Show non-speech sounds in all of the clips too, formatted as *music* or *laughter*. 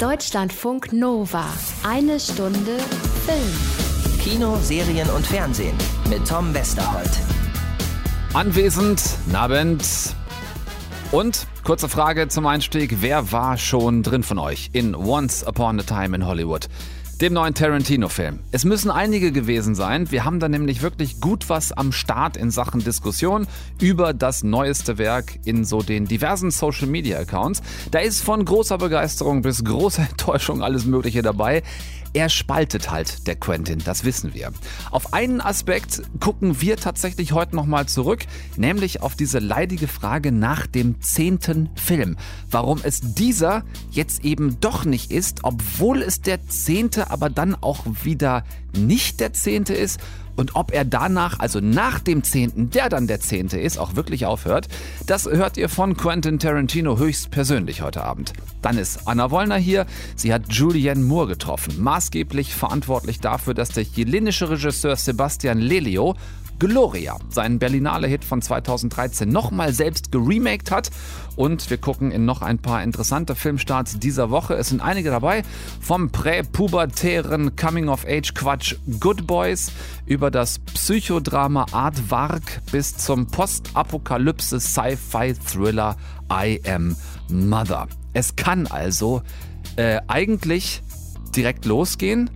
Deutschlandfunk Nova. Eine Stunde Film. Kino, Serien und Fernsehen mit Tom Westerholt. Anwesend, Nabend. Und kurze Frage zum Einstieg. Wer war schon drin von euch in Once Upon a Time in Hollywood? Dem neuen Tarantino-Film. Es müssen einige gewesen sein. Wir haben da nämlich wirklich gut was am Start in Sachen Diskussion über das neueste Werk in so den diversen Social-Media-Accounts. Da ist von großer Begeisterung bis großer *laughs* Enttäuschung alles Mögliche dabei. Er spaltet halt, der Quentin, das wissen wir. Auf einen Aspekt gucken wir tatsächlich heute nochmal zurück, nämlich auf diese leidige Frage nach dem zehnten Film. Warum es dieser jetzt eben doch nicht ist, obwohl es der zehnte, aber dann auch wieder nicht der zehnte ist und ob er danach, also nach dem 10., der dann der 10. ist, auch wirklich aufhört, das hört ihr von Quentin Tarantino höchst persönlich heute Abend. Dann ist Anna Wollner hier. Sie hat Julianne Moore getroffen, maßgeblich verantwortlich dafür, dass der chilenische Regisseur Sebastian Lelio Gloria, seinen Berlinale-Hit von 2013, nochmal selbst geremaked hat. Und wir gucken in noch ein paar interessante Filmstarts dieser Woche. Es sind einige dabei, vom präpubertären Coming-of-Age-Quatsch Good Boys über das Psychodrama Art Vark bis zum Postapokalypse-Sci-Fi-Thriller I Am Mother. Es kann also äh, eigentlich direkt losgehen.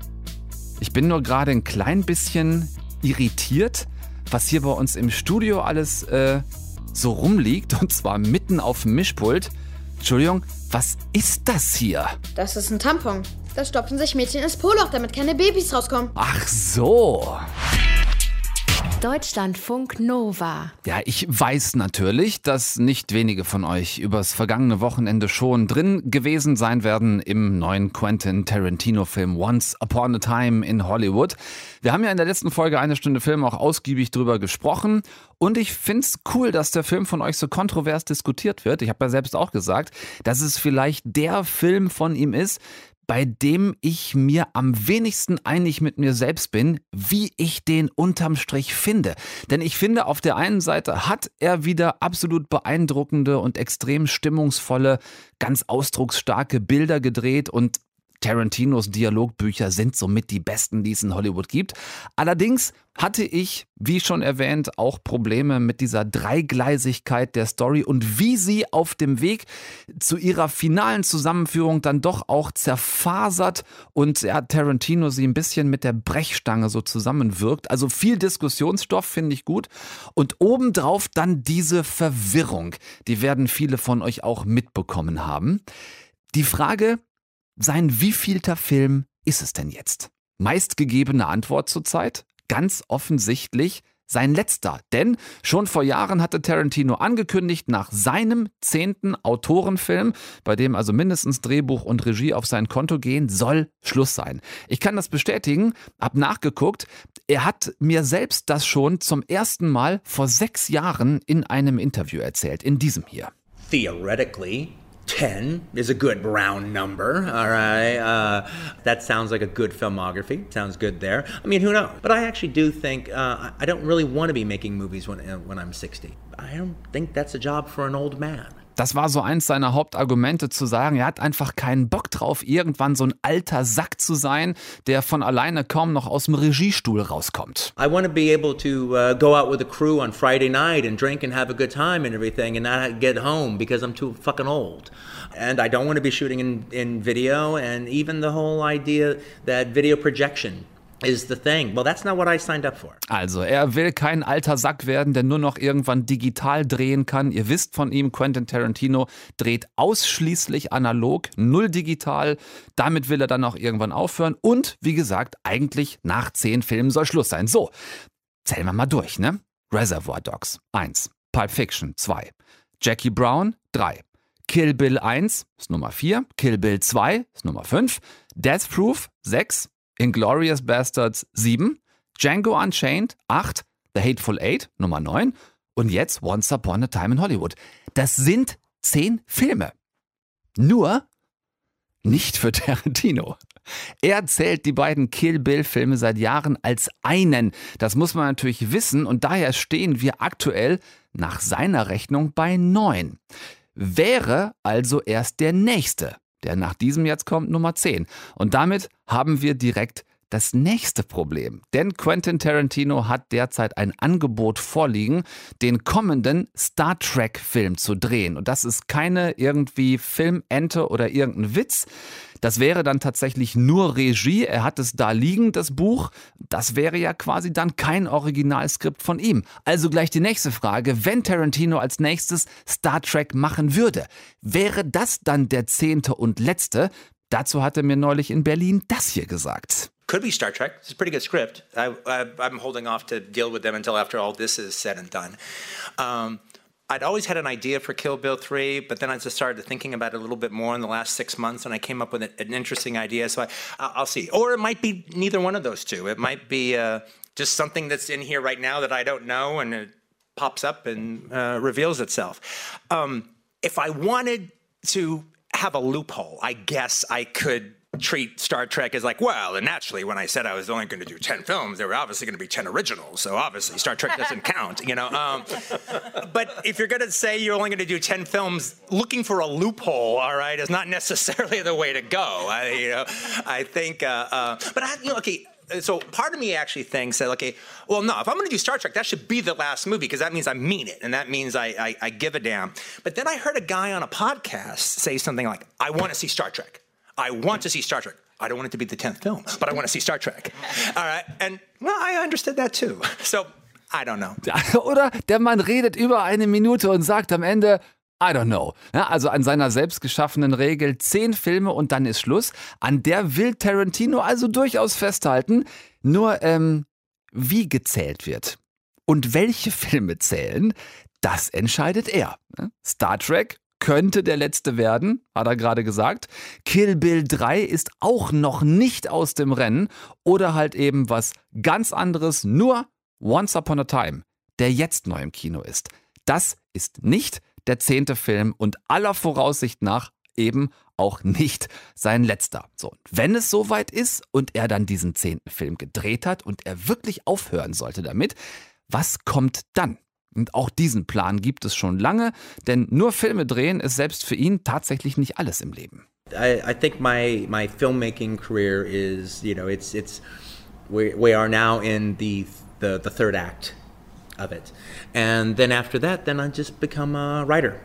Ich bin nur gerade ein klein bisschen irritiert, was hier bei uns im Studio alles äh, so rumliegt und zwar mitten auf dem Mischpult. Entschuldigung, was ist das hier? Das ist ein Tampon. Da stopfen sich Mädchen ins Poloch, damit keine Babys rauskommen. Ach so. Deutschlandfunk Nova. Ja, ich weiß natürlich, dass nicht wenige von euch übers vergangene Wochenende schon drin gewesen sein werden im neuen Quentin Tarantino-Film Once Upon a Time in Hollywood. Wir haben ja in der letzten Folge eine Stunde Film auch ausgiebig drüber gesprochen und ich finde es cool, dass der Film von euch so kontrovers diskutiert wird. Ich habe ja selbst auch gesagt, dass es vielleicht der Film von ihm ist, bei dem ich mir am wenigsten einig mit mir selbst bin, wie ich den unterm Strich finde. Denn ich finde, auf der einen Seite hat er wieder absolut beeindruckende und extrem stimmungsvolle, ganz ausdrucksstarke Bilder gedreht und Tarantinos Dialogbücher sind somit die besten, die es in Hollywood gibt. Allerdings hatte ich, wie schon erwähnt, auch Probleme mit dieser Dreigleisigkeit der Story und wie sie auf dem Weg zu ihrer finalen Zusammenführung dann doch auch zerfasert und ja, Tarantino sie ein bisschen mit der Brechstange so zusammenwirkt. Also viel Diskussionsstoff finde ich gut. Und obendrauf dann diese Verwirrung. Die werden viele von euch auch mitbekommen haben. Die Frage, sein wievielter Film ist es denn jetzt? Meistgegebene Antwort zurzeit? Ganz offensichtlich sein letzter. Denn schon vor Jahren hatte Tarantino angekündigt, nach seinem zehnten Autorenfilm, bei dem also mindestens Drehbuch und Regie auf sein Konto gehen, soll Schluss sein. Ich kann das bestätigen, hab nachgeguckt. Er hat mir selbst das schon zum ersten Mal vor sechs Jahren in einem Interview erzählt, in diesem hier. Theoretically, 10 is a good round number, all right? Uh, that sounds like a good filmography. Sounds good there. I mean, who knows? But I actually do think uh, I don't really want to be making movies when, uh, when I'm 60. I don't think that's a job for an old man. Das war so eins seiner Hauptargumente zu sagen, er hat einfach keinen Bock drauf, irgendwann so ein alter Sack zu sein, der von alleine kaum noch aus dem Regiestuhl rauskommt. I want to be able to uh, go out with a crew on Friday night and drink and have a good time and everything and not get home because I'm too fucking old. And I don't want to be shooting in, in video and even the whole idea that video projection is the thing. Well, that's not what I signed up for. Also, er will kein alter Sack werden, der nur noch irgendwann digital drehen kann. Ihr wisst von ihm, Quentin Tarantino dreht ausschließlich analog, null digital. Damit will er dann auch irgendwann aufhören. Und wie gesagt, eigentlich nach zehn Filmen soll Schluss sein. So, zählen wir mal durch, ne? Reservoir Dogs 1, Pulp Fiction 2, Jackie Brown 3, Kill Bill 1 ist Nummer 4, Kill Bill 2 ist Nummer 5, Death Proof 6, Inglorious Bastards 7, Django Unchained 8, The Hateful Eight Nummer 9 und jetzt Once Upon a Time in Hollywood. Das sind zehn Filme. Nur nicht für *laughs* Tarantino. Er zählt die beiden Kill Bill-Filme seit Jahren als einen. Das muss man natürlich wissen und daher stehen wir aktuell nach seiner Rechnung bei neun. Wäre also erst der nächste der nach diesem jetzt kommt, Nummer 10. Und damit haben wir direkt das nächste Problem. Denn Quentin Tarantino hat derzeit ein Angebot vorliegen, den kommenden Star Trek-Film zu drehen. Und das ist keine irgendwie Filmente oder irgendein Witz. Das wäre dann tatsächlich nur Regie. Er hat es da liegen, das Buch. Das wäre ja quasi dann kein Originalskript von ihm. Also gleich die nächste Frage. Wenn Tarantino als nächstes Star Trek machen würde, wäre das dann der zehnte und letzte? Dazu hat er mir neulich in Berlin das hier gesagt. Could be Star Trek. It's a pretty good script. I, am holding off to deal with them until after all this is said and done. Um, I'd always had an idea for Kill Bill 3, but then I just started thinking about it a little bit more in the last six months, and I came up with an, interesting idea. So I, will see. Or it might be neither one of those two. It might be uh, just something that's in here right now that I don't know, and it pops up and uh, reveals itself. Um, if I wanted to have a loophole, I guess I could treat Star Trek as like, well, and naturally, when I said I was only going to do 10 films, there were obviously going to be 10 originals. So obviously, Star Trek doesn't *laughs* count, you know. Um, but if you're going to say you're only going to do 10 films, looking for a loophole, all right, is not necessarily the way to go. I, you know, I think, uh, uh, but I, you know, okay. So part of me actually thinks that okay, well, no, if I'm going to do Star Trek, that should be the last movie because that means I mean it, and that means I, I, I give a damn. But then I heard a guy on a podcast say something like, "I want to see Star Trek." I want to see Star Trek. I don't want it to be the 10th film, but I want to see Star Trek. *laughs* All right. And well, I understood that too. *laughs* So, I don't know. *laughs* Oder der Mann redet über eine Minute und sagt am Ende, I don't know. Ja, also an seiner selbstgeschaffenen Regel zehn Filme und dann ist Schluss. An der will Tarantino also durchaus festhalten. Nur, ähm, wie gezählt wird und welche Filme zählen, das entscheidet er. Star Trek könnte der letzte werden, hat er gerade gesagt. Kill Bill 3 ist auch noch nicht aus dem Rennen oder halt eben was ganz anderes, nur Once Upon a Time, der jetzt neu im Kino ist. Das ist nicht der zehnte Film und aller Voraussicht nach eben auch nicht sein letzter. So, wenn es soweit ist und er dann diesen zehnten Film gedreht hat und er wirklich aufhören sollte damit, was kommt dann? Und auch diesen Plan gibt es schon lange, denn nur Filme drehen ist selbst für ihn tatsächlich nicht alles im Leben. I, I think my my filmmaking career is, you know, it's it's we we are now in the the the third act of it, and then after that, then I just become a writer.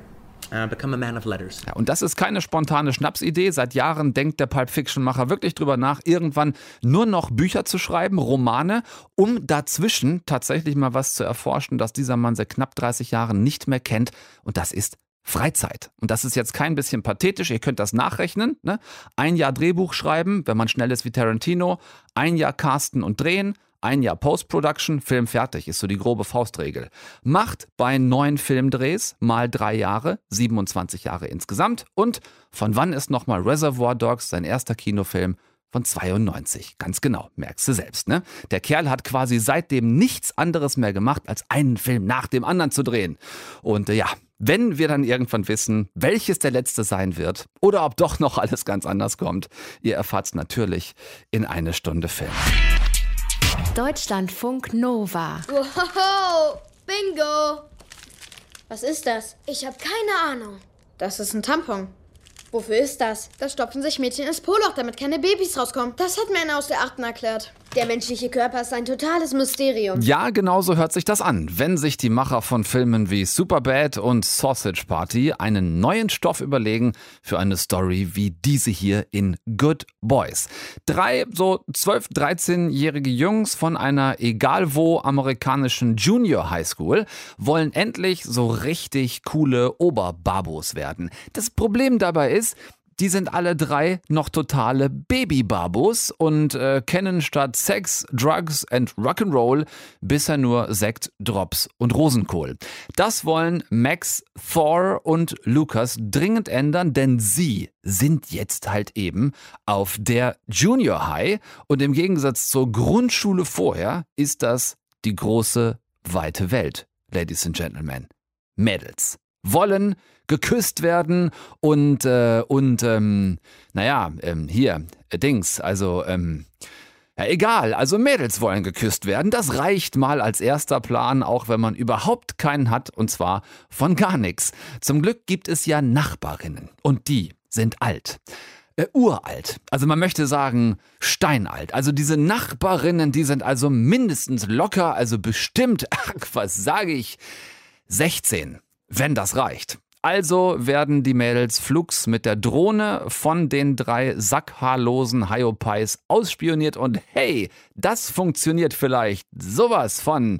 Uh, become a man of letters. Ja, und das ist keine spontane Schnapsidee. Seit Jahren denkt der Pulp Fiction-Macher wirklich drüber nach, irgendwann nur noch Bücher zu schreiben, Romane, um dazwischen tatsächlich mal was zu erforschen, das dieser Mann seit knapp 30 Jahren nicht mehr kennt. Und das ist Freizeit. Und das ist jetzt kein bisschen pathetisch, ihr könnt das nachrechnen. Ne? Ein Jahr Drehbuch schreiben, wenn man schnell ist wie Tarantino, ein Jahr casten und drehen, ein Jahr Post-Production, Film fertig, ist so die grobe Faustregel. Macht bei neun Filmdrehs mal drei Jahre, 27 Jahre insgesamt. Und von wann ist nochmal Reservoir Dogs sein erster Kinofilm? Von 92, ganz genau, merkst du selbst, ne? Der Kerl hat quasi seitdem nichts anderes mehr gemacht, als einen Film nach dem anderen zu drehen. Und äh, ja, wenn wir dann irgendwann wissen, welches der letzte sein wird oder ob doch noch alles ganz anders kommt, ihr erfahrt es natürlich in eine Stunde Film. Deutschlandfunk Nova. Wow, Bingo! Was ist das? Ich habe keine Ahnung. Das ist ein Tampon. Wofür ist das? Das stopfen sich Mädchen ins Poloch, damit keine Babys rauskommen. Das hat mir einer aus der Achten erklärt. Der menschliche Körper ist ein totales Mysterium. Ja, genau so hört sich das an, wenn sich die Macher von Filmen wie Superbad und Sausage Party einen neuen Stoff überlegen für eine Story wie diese hier in Good Boys. Drei so 12, 13-jährige Jungs von einer egal wo amerikanischen Junior High School wollen endlich so richtig coole Oberbabos werden. Das Problem dabei ist, die sind alle drei noch totale Babybabos und äh, kennen statt Sex, Drugs and Rock'n'Roll bisher nur Sekt, Drops und Rosenkohl. Das wollen Max, Thor und Lucas dringend ändern, denn sie sind jetzt halt eben auf der Junior High und im Gegensatz zur Grundschule vorher ist das die große, weite Welt, Ladies and Gentlemen. Mädels wollen geküsst werden und, äh, und ähm, naja, ähm, hier, äh, Dings, also, ähm, ja, egal, also Mädels wollen geküsst werden. Das reicht mal als erster Plan, auch wenn man überhaupt keinen hat, und zwar von gar nichts. Zum Glück gibt es ja Nachbarinnen. Und die sind alt. Äh, uralt. Also man möchte sagen steinalt. Also diese Nachbarinnen, die sind also mindestens locker, also bestimmt, *laughs* ach, was sage ich, 16, wenn das reicht. Also werden die Mädels flugs mit der Drohne von den drei sackhaarlosen Hyopies ausspioniert und hey, das funktioniert vielleicht sowas von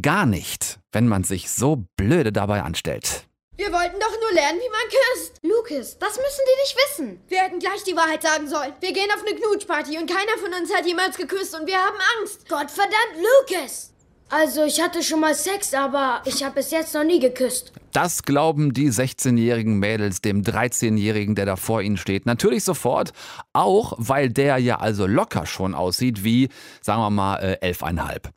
gar nicht, wenn man sich so blöde dabei anstellt. Wir wollten doch nur lernen, wie man küsst. Lucas, das müssen die nicht wissen. Wir hätten gleich die Wahrheit sagen sollen. Wir gehen auf eine Knutschparty und keiner von uns hat jemals geküsst und wir haben Angst. Gottverdammt, Lucas! Also, ich hatte schon mal Sex, aber ich habe bis jetzt noch nie geküsst. Das glauben die 16-jährigen Mädels dem 13-jährigen, der da vor ihnen steht. Natürlich sofort, auch weil der ja also locker schon aussieht wie, sagen wir mal, äh, elfeinhalb.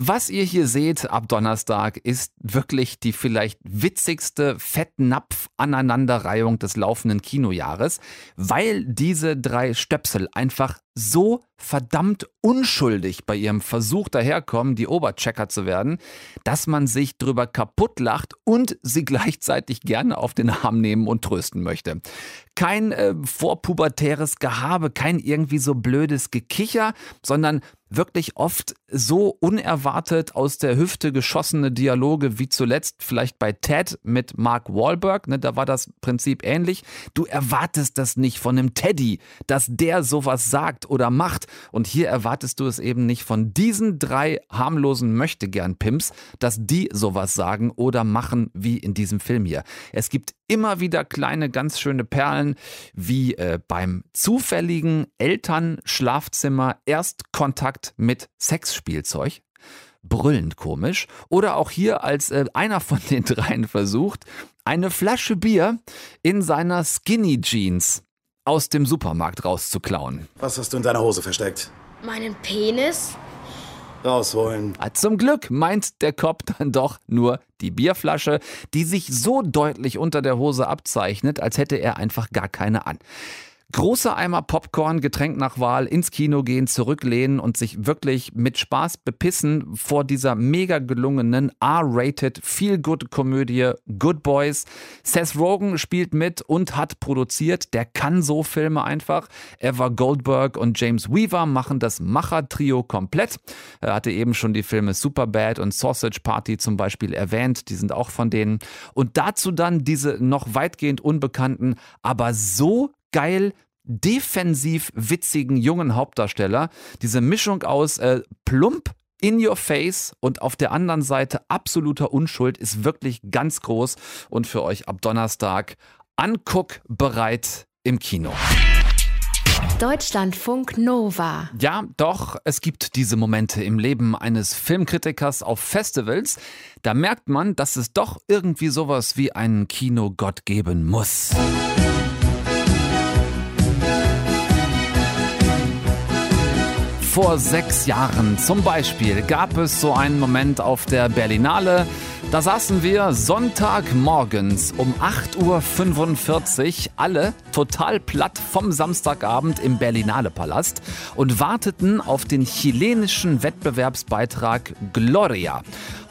Was ihr hier seht ab Donnerstag ist wirklich die vielleicht witzigste Fettnapf-Aneinanderreihung des laufenden Kinojahres, weil diese drei Stöpsel einfach so verdammt unschuldig bei ihrem Versuch daherkommen, die Oberchecker zu werden, dass man sich drüber kaputt lacht und sie gleichzeitig gerne auf den Arm nehmen und trösten möchte. Kein äh, vorpubertäres Gehabe, kein irgendwie so blödes Gekicher, sondern wirklich oft so unerwartet aus der Hüfte geschossene Dialoge wie zuletzt vielleicht bei Ted mit Mark Wahlberg, ne, da war das Prinzip ähnlich. Du erwartest das nicht von einem Teddy, dass der sowas sagt oder macht und hier erwartest du es eben nicht von diesen drei harmlosen Möchtegern-Pimps, dass die sowas sagen oder machen wie in diesem Film hier. Es gibt immer wieder kleine, ganz schöne Perlen, wie äh, beim zufälligen Elternschlafzimmer Erstkontakt mit Sexspielzeug. Brüllend komisch. Oder auch hier, als äh, einer von den dreien versucht, eine Flasche Bier in seiner Skinny Jeans aus dem Supermarkt rauszuklauen. Was hast du in deiner Hose versteckt? Meinen Penis? Rausholen. Ah, Zum Glück meint der Kopf dann doch nur die Bierflasche, die sich so deutlich unter der Hose abzeichnet, als hätte er einfach gar keine an. Großer Eimer Popcorn, Getränk nach Wahl, ins Kino gehen, zurücklehnen und sich wirklich mit Spaß bepissen vor dieser mega gelungenen R-rated Feel-Good-Komödie Good Boys. Seth Rogen spielt mit und hat produziert. Der kann so Filme einfach. Eva Goldberg und James Weaver machen das Macher-Trio komplett. Er hatte eben schon die Filme Superbad und Sausage Party zum Beispiel erwähnt. Die sind auch von denen. Und dazu dann diese noch weitgehend unbekannten, aber so geil defensiv witzigen jungen Hauptdarsteller. Diese Mischung aus äh, plump in your face und auf der anderen Seite absoluter Unschuld ist wirklich ganz groß und für euch ab Donnerstag anguckbereit im Kino. Deutschlandfunk Nova. Ja, doch, es gibt diese Momente im Leben eines Filmkritikers auf Festivals. Da merkt man, dass es doch irgendwie sowas wie einen Kinogott geben muss. Vor sechs Jahren zum Beispiel gab es so einen Moment auf der Berlinale. Da saßen wir Sonntagmorgens um 8.45 Uhr alle total platt vom Samstagabend im Berlinale Palast und warteten auf den chilenischen Wettbewerbsbeitrag Gloria.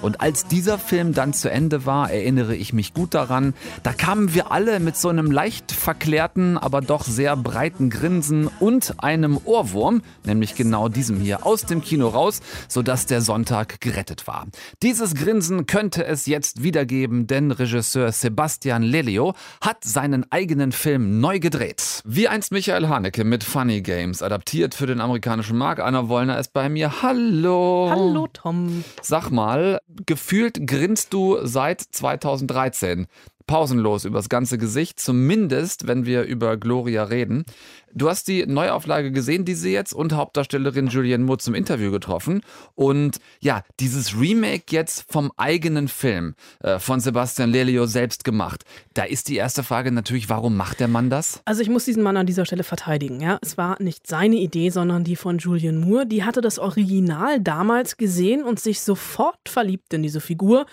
Und als dieser Film dann zu Ende war, erinnere ich mich gut daran, da kamen wir alle mit so einem leicht verklärten, aber doch sehr breiten Grinsen und einem Ohrwurm, nämlich genau diesem hier, aus dem Kino raus, sodass der Sonntag gerettet war. Dieses Grinsen könnte es jetzt wiedergeben, denn Regisseur Sebastian Lelio hat seinen eigenen Film neu gedreht. Wie einst Michael Haneke mit Funny Games, adaptiert für den amerikanischen Markt. Anna Wollner ist bei mir. Hallo. Hallo Tom. Sag mal, gefühlt grinst du seit 2013 pausenlos übers ganze Gesicht, zumindest wenn wir über Gloria reden. Du hast die Neuauflage gesehen, die sie jetzt und Hauptdarstellerin Julianne Moore zum Interview getroffen. Und ja, dieses Remake jetzt vom eigenen Film äh, von Sebastian Lelio selbst gemacht. Da ist die erste Frage natürlich, warum macht der Mann das? Also ich muss diesen Mann an dieser Stelle verteidigen. Ja? Es war nicht seine Idee, sondern die von Julian Moore. Die hatte das Original damals gesehen und sich sofort verliebt in diese Figur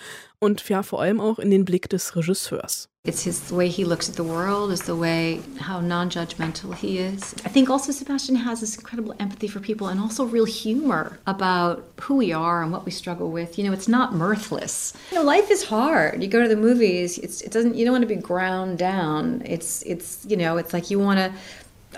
und ja vor allem auch in den Blick des Regisseurs. It's his way he looks at the world, is the way how non-judgmental he is. I think also Sebastian has this incredible empathy for people and also real humor about who we are and what we struggle with. You know, it's not mirthless. You know, life is hard. You go to the movies, it's it doesn't you don't want to be ground down. It's it's you know, it's like you want to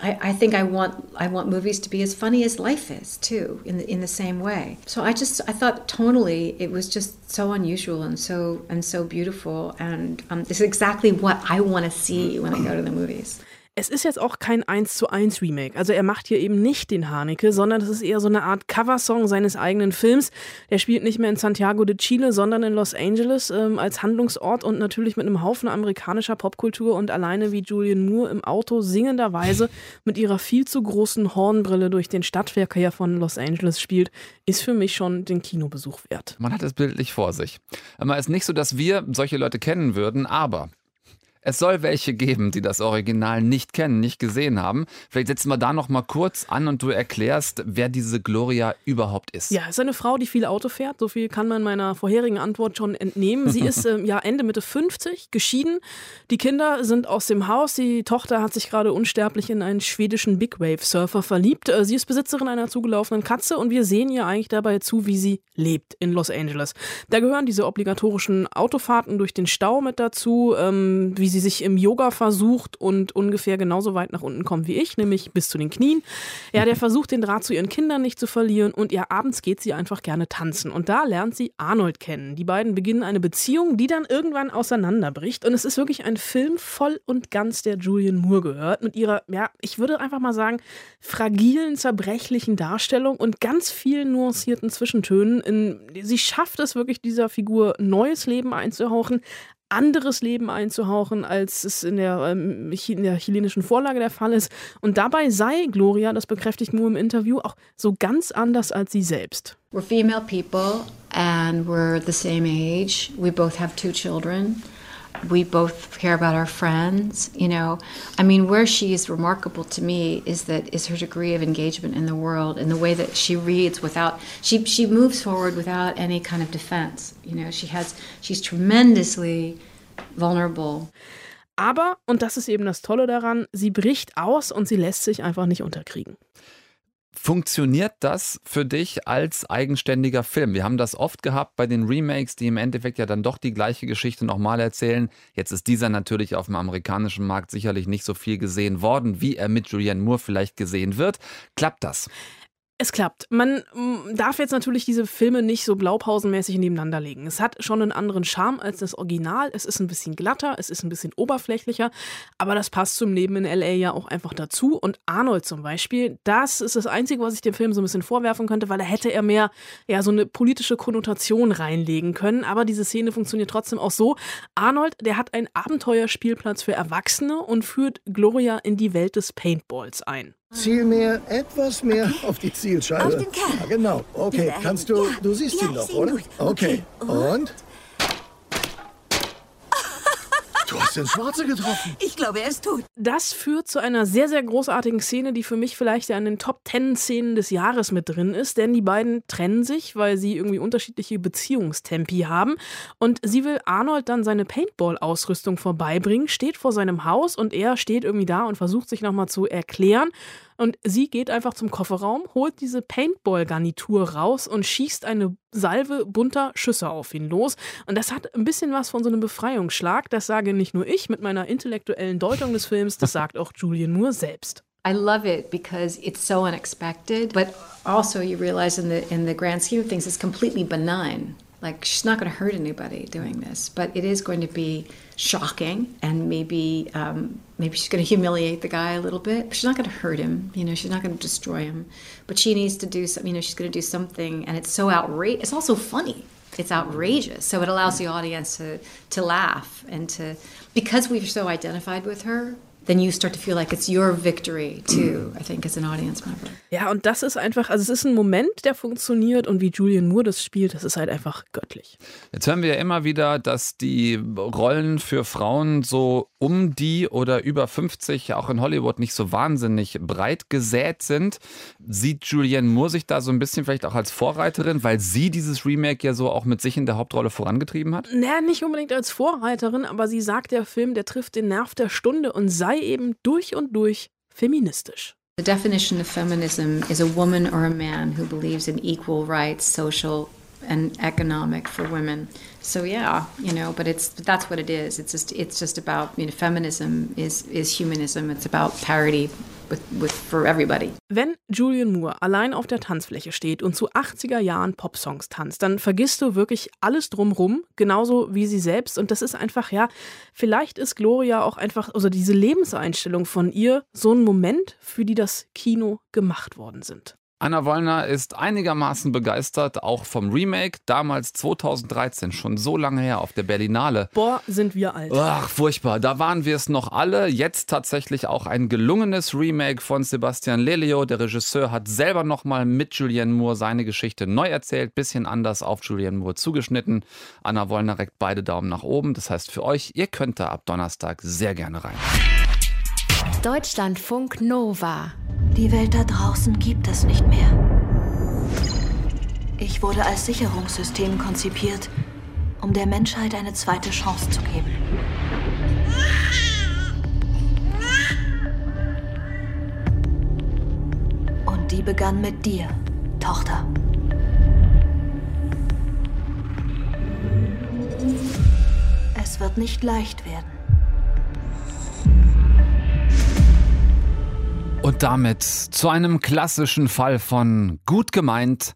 I, I, think I want I want movies to be as funny as life is too, in the, in the same way. So I just I thought tonally it was just so unusual and so and so beautiful, and um, this is exactly what I want to see when I go to the movies. Es ist jetzt auch kein 1 zu 1 Remake. Also er macht hier eben nicht den Haneke, sondern das ist eher so eine Art Coversong seines eigenen Films. Der spielt nicht mehr in Santiago de Chile, sondern in Los Angeles ähm, als Handlungsort und natürlich mit einem Haufen amerikanischer Popkultur und alleine wie Julian Moore im Auto singenderweise mit ihrer viel zu großen Hornbrille durch den Stadtverkehr von Los Angeles spielt, ist für mich schon den Kinobesuch wert. Man hat es bildlich vor sich. Es ist nicht so, dass wir solche Leute kennen würden, aber es soll welche geben, die das Original nicht kennen, nicht gesehen haben. Vielleicht setzen wir da noch mal kurz an und du erklärst, wer diese Gloria überhaupt ist. Ja, es ist eine Frau, die viel Auto fährt. So viel kann man meiner vorherigen Antwort schon entnehmen. Sie *laughs* ist ähm, ja Ende Mitte 50, geschieden. Die Kinder sind aus dem Haus. Die Tochter hat sich gerade unsterblich in einen schwedischen Big Wave Surfer verliebt. Äh, sie ist Besitzerin einer zugelaufenen Katze und wir sehen ihr eigentlich dabei zu, wie sie lebt in Los Angeles. Da gehören diese obligatorischen Autofahrten durch den Stau mit dazu, ähm, wie sie sie sich im Yoga versucht und ungefähr genauso weit nach unten kommt wie ich, nämlich bis zu den Knien. Ja, der versucht den Draht zu ihren Kindern nicht zu verlieren und ja, abends geht sie einfach gerne tanzen. Und da lernt sie Arnold kennen. Die beiden beginnen eine Beziehung, die dann irgendwann auseinanderbricht. Und es ist wirklich ein Film voll und ganz, der Julian Moore gehört. Mit ihrer, ja, ich würde einfach mal sagen, fragilen, zerbrechlichen Darstellung und ganz vielen nuancierten Zwischentönen. In, sie schafft es wirklich, dieser Figur neues Leben einzuhauchen, anderes Leben einzuhauchen, als es in der, ähm, in der chilenischen Vorlage der Fall ist. Und dabei sei Gloria, das bekräftigt Mu im Interview, auch so ganz anders als sie selbst. We're female people and we're the same age. We both have two children. we both care about our friends you know i mean where she is remarkable to me is that is her degree of engagement in the world and the way that she reads without she she moves forward without any kind of defense you know she has she's tremendously vulnerable aber und das ist eben das tolle daran sie bricht aus und sie lässt sich einfach nicht unterkriegen Funktioniert das für dich als eigenständiger Film? Wir haben das oft gehabt bei den Remakes, die im Endeffekt ja dann doch die gleiche Geschichte nochmal erzählen. Jetzt ist dieser natürlich auf dem amerikanischen Markt sicherlich nicht so viel gesehen worden, wie er mit Julianne Moore vielleicht gesehen wird. Klappt das? Es klappt. Man mm, darf jetzt natürlich diese Filme nicht so blaupausenmäßig nebeneinander legen. Es hat schon einen anderen Charme als das Original. Es ist ein bisschen glatter, es ist ein bisschen oberflächlicher, aber das passt zum Leben in LA ja auch einfach dazu. Und Arnold zum Beispiel, das ist das Einzige, was ich dem Film so ein bisschen vorwerfen könnte, weil da hätte er mehr ja, so eine politische Konnotation reinlegen können. Aber diese Szene funktioniert trotzdem auch so. Arnold, der hat einen Abenteuerspielplatz für Erwachsene und führt Gloria in die Welt des Paintballs ein. Ziel mehr, etwas mehr okay. auf die Zielscheibe. Auf den Kerl. Ja, genau. Okay, kannst du, du siehst ja, ihn doch, oder? Okay. okay. Und? Du hast den Schwarze getroffen. Ich glaube, er ist tot. Das führt zu einer sehr, sehr großartigen Szene, die für mich vielleicht ja in den Top 10 Szenen des Jahres mit drin ist, denn die beiden trennen sich, weil sie irgendwie unterschiedliche Beziehungstempi haben. Und sie will Arnold dann seine Paintball-Ausrüstung vorbeibringen, steht vor seinem Haus und er steht irgendwie da und versucht sich nochmal zu erklären. Und sie geht einfach zum Kofferraum, holt diese Paintball-Garnitur raus und schießt eine Salve bunter Schüsse auf ihn los. Und das hat ein bisschen was von so einem Befreiungsschlag. Das sage nicht nur ich mit meiner intellektuellen Deutung des Films, das sagt auch Julian Moore selbst. I love it because it's so unexpected, but also you realize in the in the grand scheme of things, it's completely benign. Like she's not going to hurt anybody doing this, but it is going to be shocking and maybe um, maybe she's going *laughs* to humiliate the guy a little bit. She's not going to hurt him, you know. She's not going to destroy him, but she needs to do something. You know, she's going to do something, and it's so outrageous. It's also funny. It's outrageous, so it allows the audience to to laugh and to because we're so identified with her then you start to feel like it's your victory too, I think, as an audience member. Ja, und das ist einfach, also es ist ein Moment, der funktioniert und wie Julian Moore das spielt, das ist halt einfach göttlich. Jetzt hören wir ja immer wieder, dass die Rollen für Frauen so um die oder über 50 auch in Hollywood nicht so wahnsinnig breit gesät sind. Sieht Julianne Moore sich da so ein bisschen vielleicht auch als Vorreiterin, weil sie dieses Remake ja so auch mit sich in der Hauptrolle vorangetrieben hat? Naja, nicht unbedingt als Vorreiterin, aber sie sagt, der Film, der trifft den Nerv der Stunde und sei eben durch und durch feministisch. The definition of feminism is a woman or a man who believes in equal rights, social and economic for women. So yeah, you know, but it's that's what it is. It's just it's just about you know, feminism is is humanism. It's about parity with, with for everybody. Wenn Julian Moore allein auf der Tanzfläche steht und zu 80er Jahren Popsongs tanzt, dann vergisst du wirklich alles drumrum, genauso wie sie selbst. Und das ist einfach, ja, vielleicht ist Gloria auch einfach, also diese Lebenseinstellung von ihr, so ein Moment, für die das Kino gemacht worden sind. Anna Wollner ist einigermaßen begeistert, auch vom Remake, damals 2013, schon so lange her auf der Berlinale. Boah, sind wir alt. Ach, furchtbar. Da waren wir es noch alle. Jetzt tatsächlich auch ein gelungenes Remake von Sebastian Lelio. Der Regisseur hat selber nochmal mit Julianne Moore seine Geschichte neu erzählt, bisschen anders auf Julianne Moore zugeschnitten. Anna Wollner reckt beide Daumen nach oben. Das heißt für euch, ihr könnt da ab Donnerstag sehr gerne rein. Deutschlandfunk Nova. Die Welt da draußen gibt es nicht mehr. Ich wurde als Sicherungssystem konzipiert, um der Menschheit eine zweite Chance zu geben. Und die begann mit dir, Tochter. Es wird nicht leicht werden. Und damit zu einem klassischen Fall von gut gemeint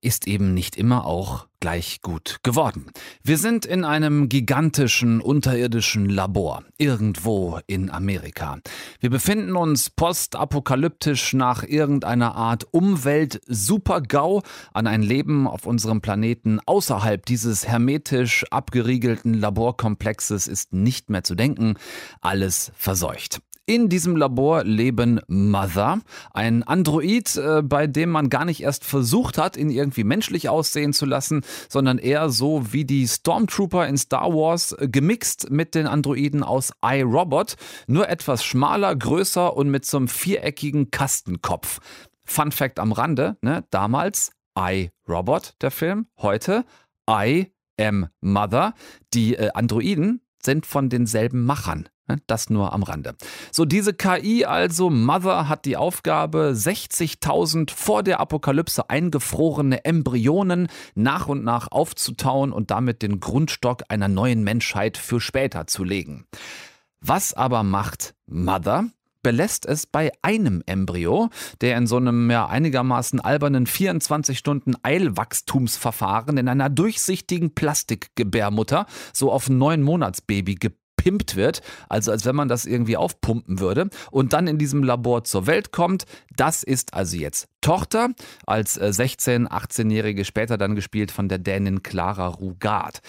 ist eben nicht immer auch gleich gut geworden. Wir sind in einem gigantischen unterirdischen Labor irgendwo in Amerika. Wir befinden uns postapokalyptisch nach irgendeiner Art Umwelt-Super-GAU an ein Leben auf unserem Planeten außerhalb dieses hermetisch abgeriegelten Laborkomplexes ist nicht mehr zu denken. Alles verseucht. In diesem Labor leben Mother, ein Android, äh, bei dem man gar nicht erst versucht hat, ihn irgendwie menschlich aussehen zu lassen, sondern eher so wie die Stormtrooper in Star Wars, äh, gemixt mit den Androiden aus iRobot, nur etwas schmaler, größer und mit so einem viereckigen Kastenkopf. Fun Fact am Rande, ne? damals iRobot, der Film, heute I am Mother. Die äh, Androiden sind von denselben Machern. Ne, das nur am Rande. So, diese KI also, Mother hat die Aufgabe, 60.000 vor der Apokalypse eingefrorene Embryonen nach und nach aufzutauen und damit den Grundstock einer neuen Menschheit für später zu legen. Was aber macht Mother? belässt es bei einem Embryo, der in so einem ja, einigermaßen albernen 24 Stunden Eilwachstumsverfahren in einer durchsichtigen Plastikgebärmutter so auf ein neun Monats Baby gepimpt wird, also als wenn man das irgendwie aufpumpen würde und dann in diesem Labor zur Welt kommt. Das ist also jetzt Tochter, als 16-, 18-Jährige später dann gespielt von der Dänin Clara Rugard.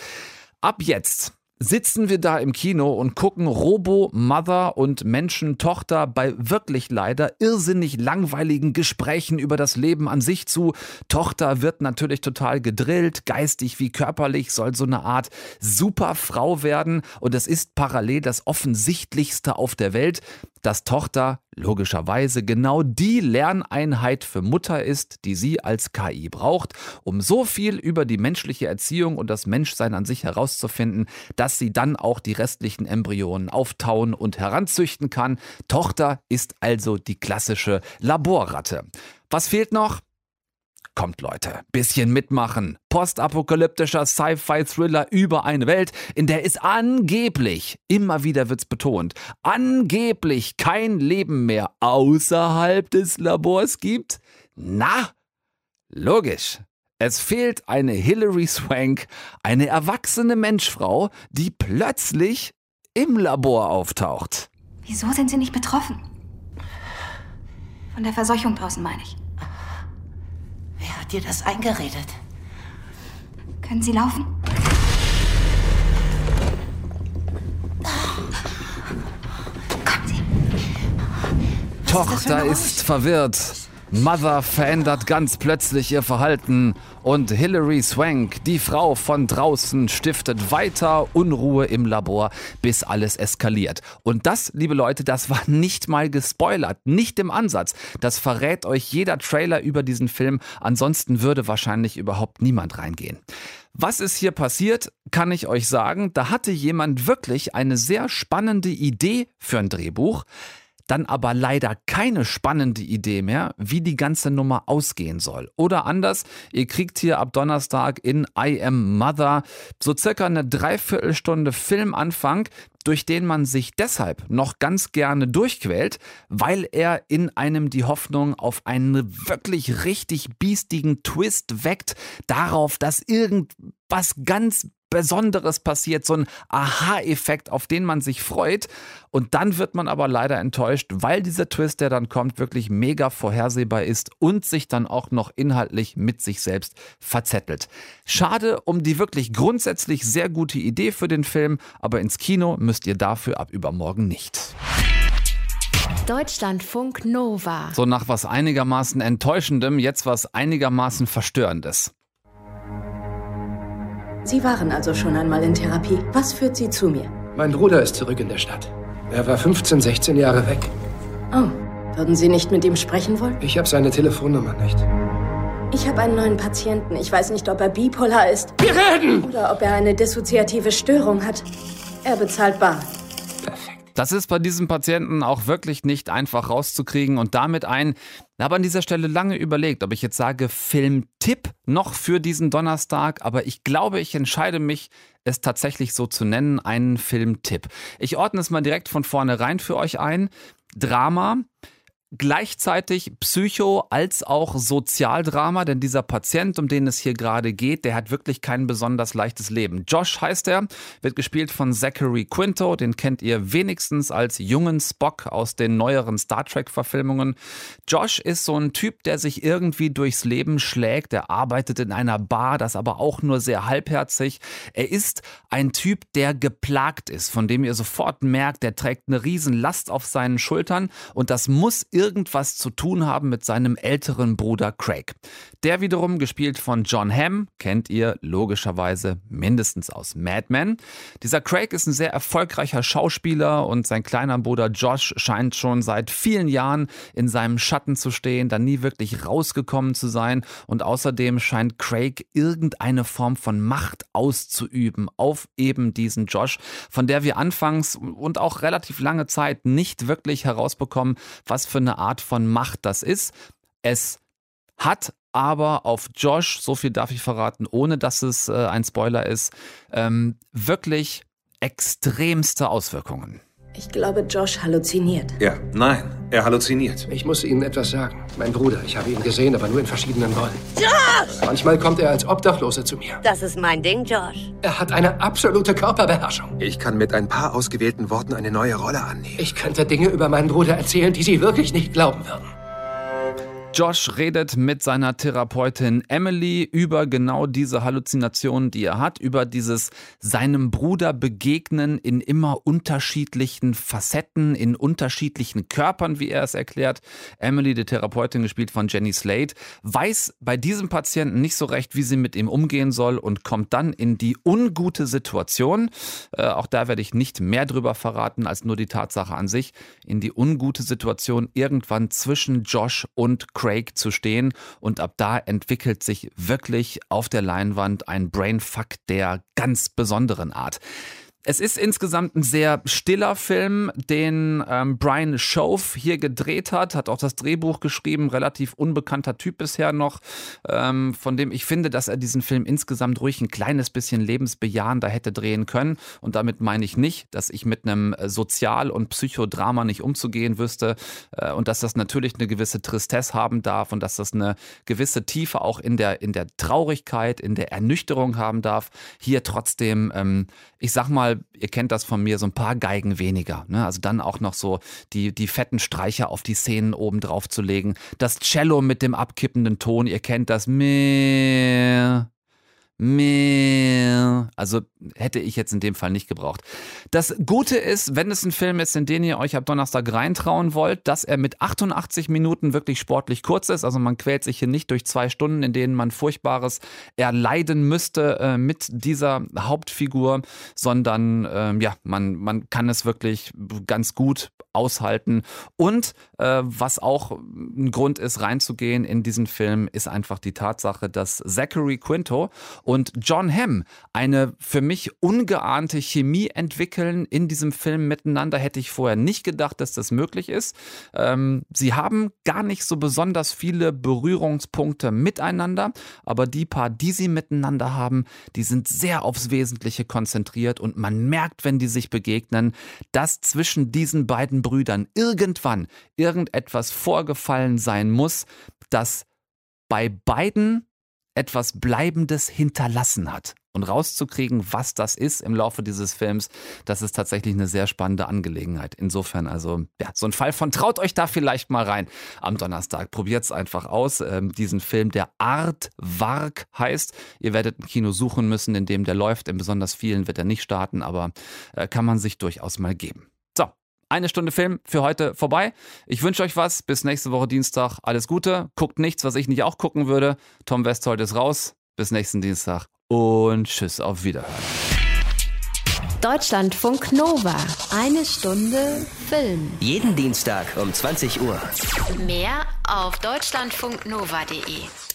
Ab jetzt sitzen wir da im Kino und gucken Robo, Mother und Menschen, Tochter bei wirklich leider irrsinnig langweiligen Gesprächen über das Leben an sich zu. Tochter wird natürlich total gedrillt, geistig wie körperlich, soll so eine Art Superfrau werden und es ist parallel das offensichtlichste auf der Welt dass Tochter logischerweise genau die Lerneinheit für Mutter ist, die sie als KI braucht, um so viel über die menschliche Erziehung und das Menschsein an sich herauszufinden, dass sie dann auch die restlichen Embryonen auftauen und heranzüchten kann. Tochter ist also die klassische Laborratte. Was fehlt noch? Kommt Leute, bisschen mitmachen. Postapokalyptischer Sci-Fi-Thriller über eine Welt, in der es angeblich, immer wieder wird's betont, angeblich kein Leben mehr außerhalb des Labors gibt? Na, logisch. Es fehlt eine Hilary Swank, eine erwachsene Menschfrau, die plötzlich im Labor auftaucht. Wieso sind Sie nicht betroffen? Von der Verseuchung draußen meine ich. Wer hat dir das eingeredet? Können Sie laufen? Kommen Sie. Tochter ist, ist verwirrt. Mother verändert ganz plötzlich ihr Verhalten und Hilary Swank, die Frau von draußen, stiftet weiter Unruhe im Labor, bis alles eskaliert. Und das, liebe Leute, das war nicht mal gespoilert, nicht im Ansatz. Das verrät euch jeder Trailer über diesen Film, ansonsten würde wahrscheinlich überhaupt niemand reingehen. Was ist hier passiert, kann ich euch sagen. Da hatte jemand wirklich eine sehr spannende Idee für ein Drehbuch dann aber leider keine spannende Idee mehr, wie die ganze Nummer ausgehen soll. Oder anders, ihr kriegt hier ab Donnerstag in I Am Mother so circa eine Dreiviertelstunde Filmanfang, durch den man sich deshalb noch ganz gerne durchquält, weil er in einem die Hoffnung auf einen wirklich richtig biestigen Twist weckt, darauf, dass irgendwas ganz Besonderes passiert, so ein Aha-Effekt, auf den man sich freut. Und dann wird man aber leider enttäuscht, weil dieser Twist, der dann kommt, wirklich mega vorhersehbar ist und sich dann auch noch inhaltlich mit sich selbst verzettelt. Schade um die wirklich grundsätzlich sehr gute Idee für den Film, aber ins Kino müsst ihr dafür ab übermorgen nicht. Deutschlandfunk Nova. So nach was einigermaßen enttäuschendem, jetzt was einigermaßen verstörendes. Sie waren also schon einmal in Therapie. Was führt Sie zu mir? Mein Bruder ist zurück in der Stadt. Er war 15, 16 Jahre weg. Oh, würden Sie nicht mit ihm sprechen wollen? Ich habe seine Telefonnummer nicht. Ich habe einen neuen Patienten. Ich weiß nicht, ob er bipolar ist. Wir reden! Oder ob er eine dissoziative Störung hat. Er bezahlt bar. Das ist bei diesem Patienten auch wirklich nicht einfach rauszukriegen und damit ein, ich habe an dieser Stelle lange überlegt, ob ich jetzt sage Filmtipp noch für diesen Donnerstag, aber ich glaube, ich entscheide mich, es tatsächlich so zu nennen, einen Filmtipp. Ich ordne es mal direkt von vornherein für euch ein. Drama, gleichzeitig Psycho als auch Sozialdrama, denn dieser Patient, um den es hier gerade geht, der hat wirklich kein besonders leichtes Leben. Josh heißt er, wird gespielt von Zachary Quinto, den kennt ihr wenigstens als jungen Spock aus den neueren Star Trek-Verfilmungen. Josh ist so ein Typ, der sich irgendwie durchs Leben schlägt, er arbeitet in einer Bar, das aber auch nur sehr halbherzig. Er ist ein Typ, der geplagt ist, von dem ihr sofort merkt, der trägt eine Riesenlast auf seinen Schultern und das muss irgendwas zu tun haben mit seinem älteren Bruder Craig. Der wiederum, gespielt von John Hamm, kennt ihr logischerweise mindestens aus Mad Men. Dieser Craig ist ein sehr erfolgreicher Schauspieler und sein kleiner Bruder Josh scheint schon seit vielen Jahren in seinem Schatten zu stehen, da nie wirklich rausgekommen zu sein und außerdem scheint Craig irgendeine Form von Macht auszuüben auf eben diesen Josh, von der wir anfangs und auch relativ lange Zeit nicht wirklich herausbekommen, was für eine Art von Macht das ist. Es hat aber auf Josh, so viel darf ich verraten, ohne dass es äh, ein Spoiler ist, ähm, wirklich extremste Auswirkungen. Ich glaube, Josh halluziniert. Ja, nein, er halluziniert. Ich muss Ihnen etwas sagen. Mein Bruder, ich habe ihn gesehen, aber nur in verschiedenen Rollen. Josh! Manchmal kommt er als Obdachloser zu mir. Das ist mein Ding, Josh. Er hat eine absolute Körperbeherrschung. Ich kann mit ein paar ausgewählten Worten eine neue Rolle annehmen. Ich könnte Dinge über meinen Bruder erzählen, die Sie wirklich nicht glauben würden. Josh redet mit seiner Therapeutin Emily über genau diese Halluzinationen, die er hat, über dieses seinem Bruder begegnen in immer unterschiedlichen Facetten, in unterschiedlichen Körpern, wie er es erklärt. Emily, die Therapeutin, gespielt von Jenny Slate, weiß bei diesem Patienten nicht so recht, wie sie mit ihm umgehen soll und kommt dann in die ungute Situation, äh, auch da werde ich nicht mehr drüber verraten als nur die Tatsache an sich, in die ungute Situation irgendwann zwischen Josh und Craig Craig zu stehen und ab da entwickelt sich wirklich auf der Leinwand ein Brainfuck der ganz besonderen Art. Es ist insgesamt ein sehr stiller Film, den ähm, Brian Shove hier gedreht hat, hat auch das Drehbuch geschrieben, relativ unbekannter Typ bisher noch, ähm, von dem ich finde, dass er diesen Film insgesamt ruhig ein kleines bisschen lebensbejahender hätte drehen können. Und damit meine ich nicht, dass ich mit einem Sozial- und Psychodrama nicht umzugehen wüsste äh, und dass das natürlich eine gewisse Tristesse haben darf und dass das eine gewisse Tiefe auch in der, in der Traurigkeit, in der Ernüchterung haben darf. Hier trotzdem, ähm, ich sag mal, ihr kennt das von mir, so ein paar Geigen weniger. Ne? Also dann auch noch so die, die fetten Streicher auf die Szenen oben drauf zu legen. Das Cello mit dem abkippenden Ton, ihr kennt das. Meh, mehr. Also hätte ich jetzt in dem Fall nicht gebraucht. Das Gute ist, wenn es ein Film ist, in den ihr euch ab Donnerstag reintrauen wollt, dass er mit 88 Minuten wirklich sportlich kurz ist. Also man quält sich hier nicht durch zwei Stunden, in denen man Furchtbares erleiden müsste äh, mit dieser Hauptfigur, sondern äh, ja, man, man kann es wirklich ganz gut aushalten. Und äh, was auch ein Grund ist, reinzugehen in diesen Film, ist einfach die Tatsache, dass Zachary Quinto und John Hamm eine für mich ungeahnte Chemie entwickeln in diesem Film miteinander. Hätte ich vorher nicht gedacht, dass das möglich ist. Ähm, sie haben gar nicht so besonders viele Berührungspunkte miteinander, aber die paar, die sie miteinander haben, die sind sehr aufs Wesentliche konzentriert und man merkt, wenn die sich begegnen, dass zwischen diesen beiden Brüdern irgendwann irgendetwas vorgefallen sein muss, das bei beiden etwas Bleibendes hinterlassen hat. Und rauszukriegen, was das ist im Laufe dieses Films, das ist tatsächlich eine sehr spannende Angelegenheit. Insofern also, ja, so ein Fall von traut euch da vielleicht mal rein am Donnerstag. Probiert es einfach aus. Ähm, diesen Film, der Art Wark heißt. Ihr werdet ein Kino suchen müssen, in dem der läuft. In besonders vielen wird er nicht starten, aber äh, kann man sich durchaus mal geben. Eine Stunde Film für heute vorbei. Ich wünsche euch was. Bis nächste Woche Dienstag. Alles Gute. Guckt nichts, was ich nicht auch gucken würde. Tom Westholt ist raus. Bis nächsten Dienstag und tschüss, auf Wiederhören. Deutschlandfunk Nova. Eine Stunde Film. Jeden Dienstag um 20 Uhr. Mehr auf deutschlandfunknova.de.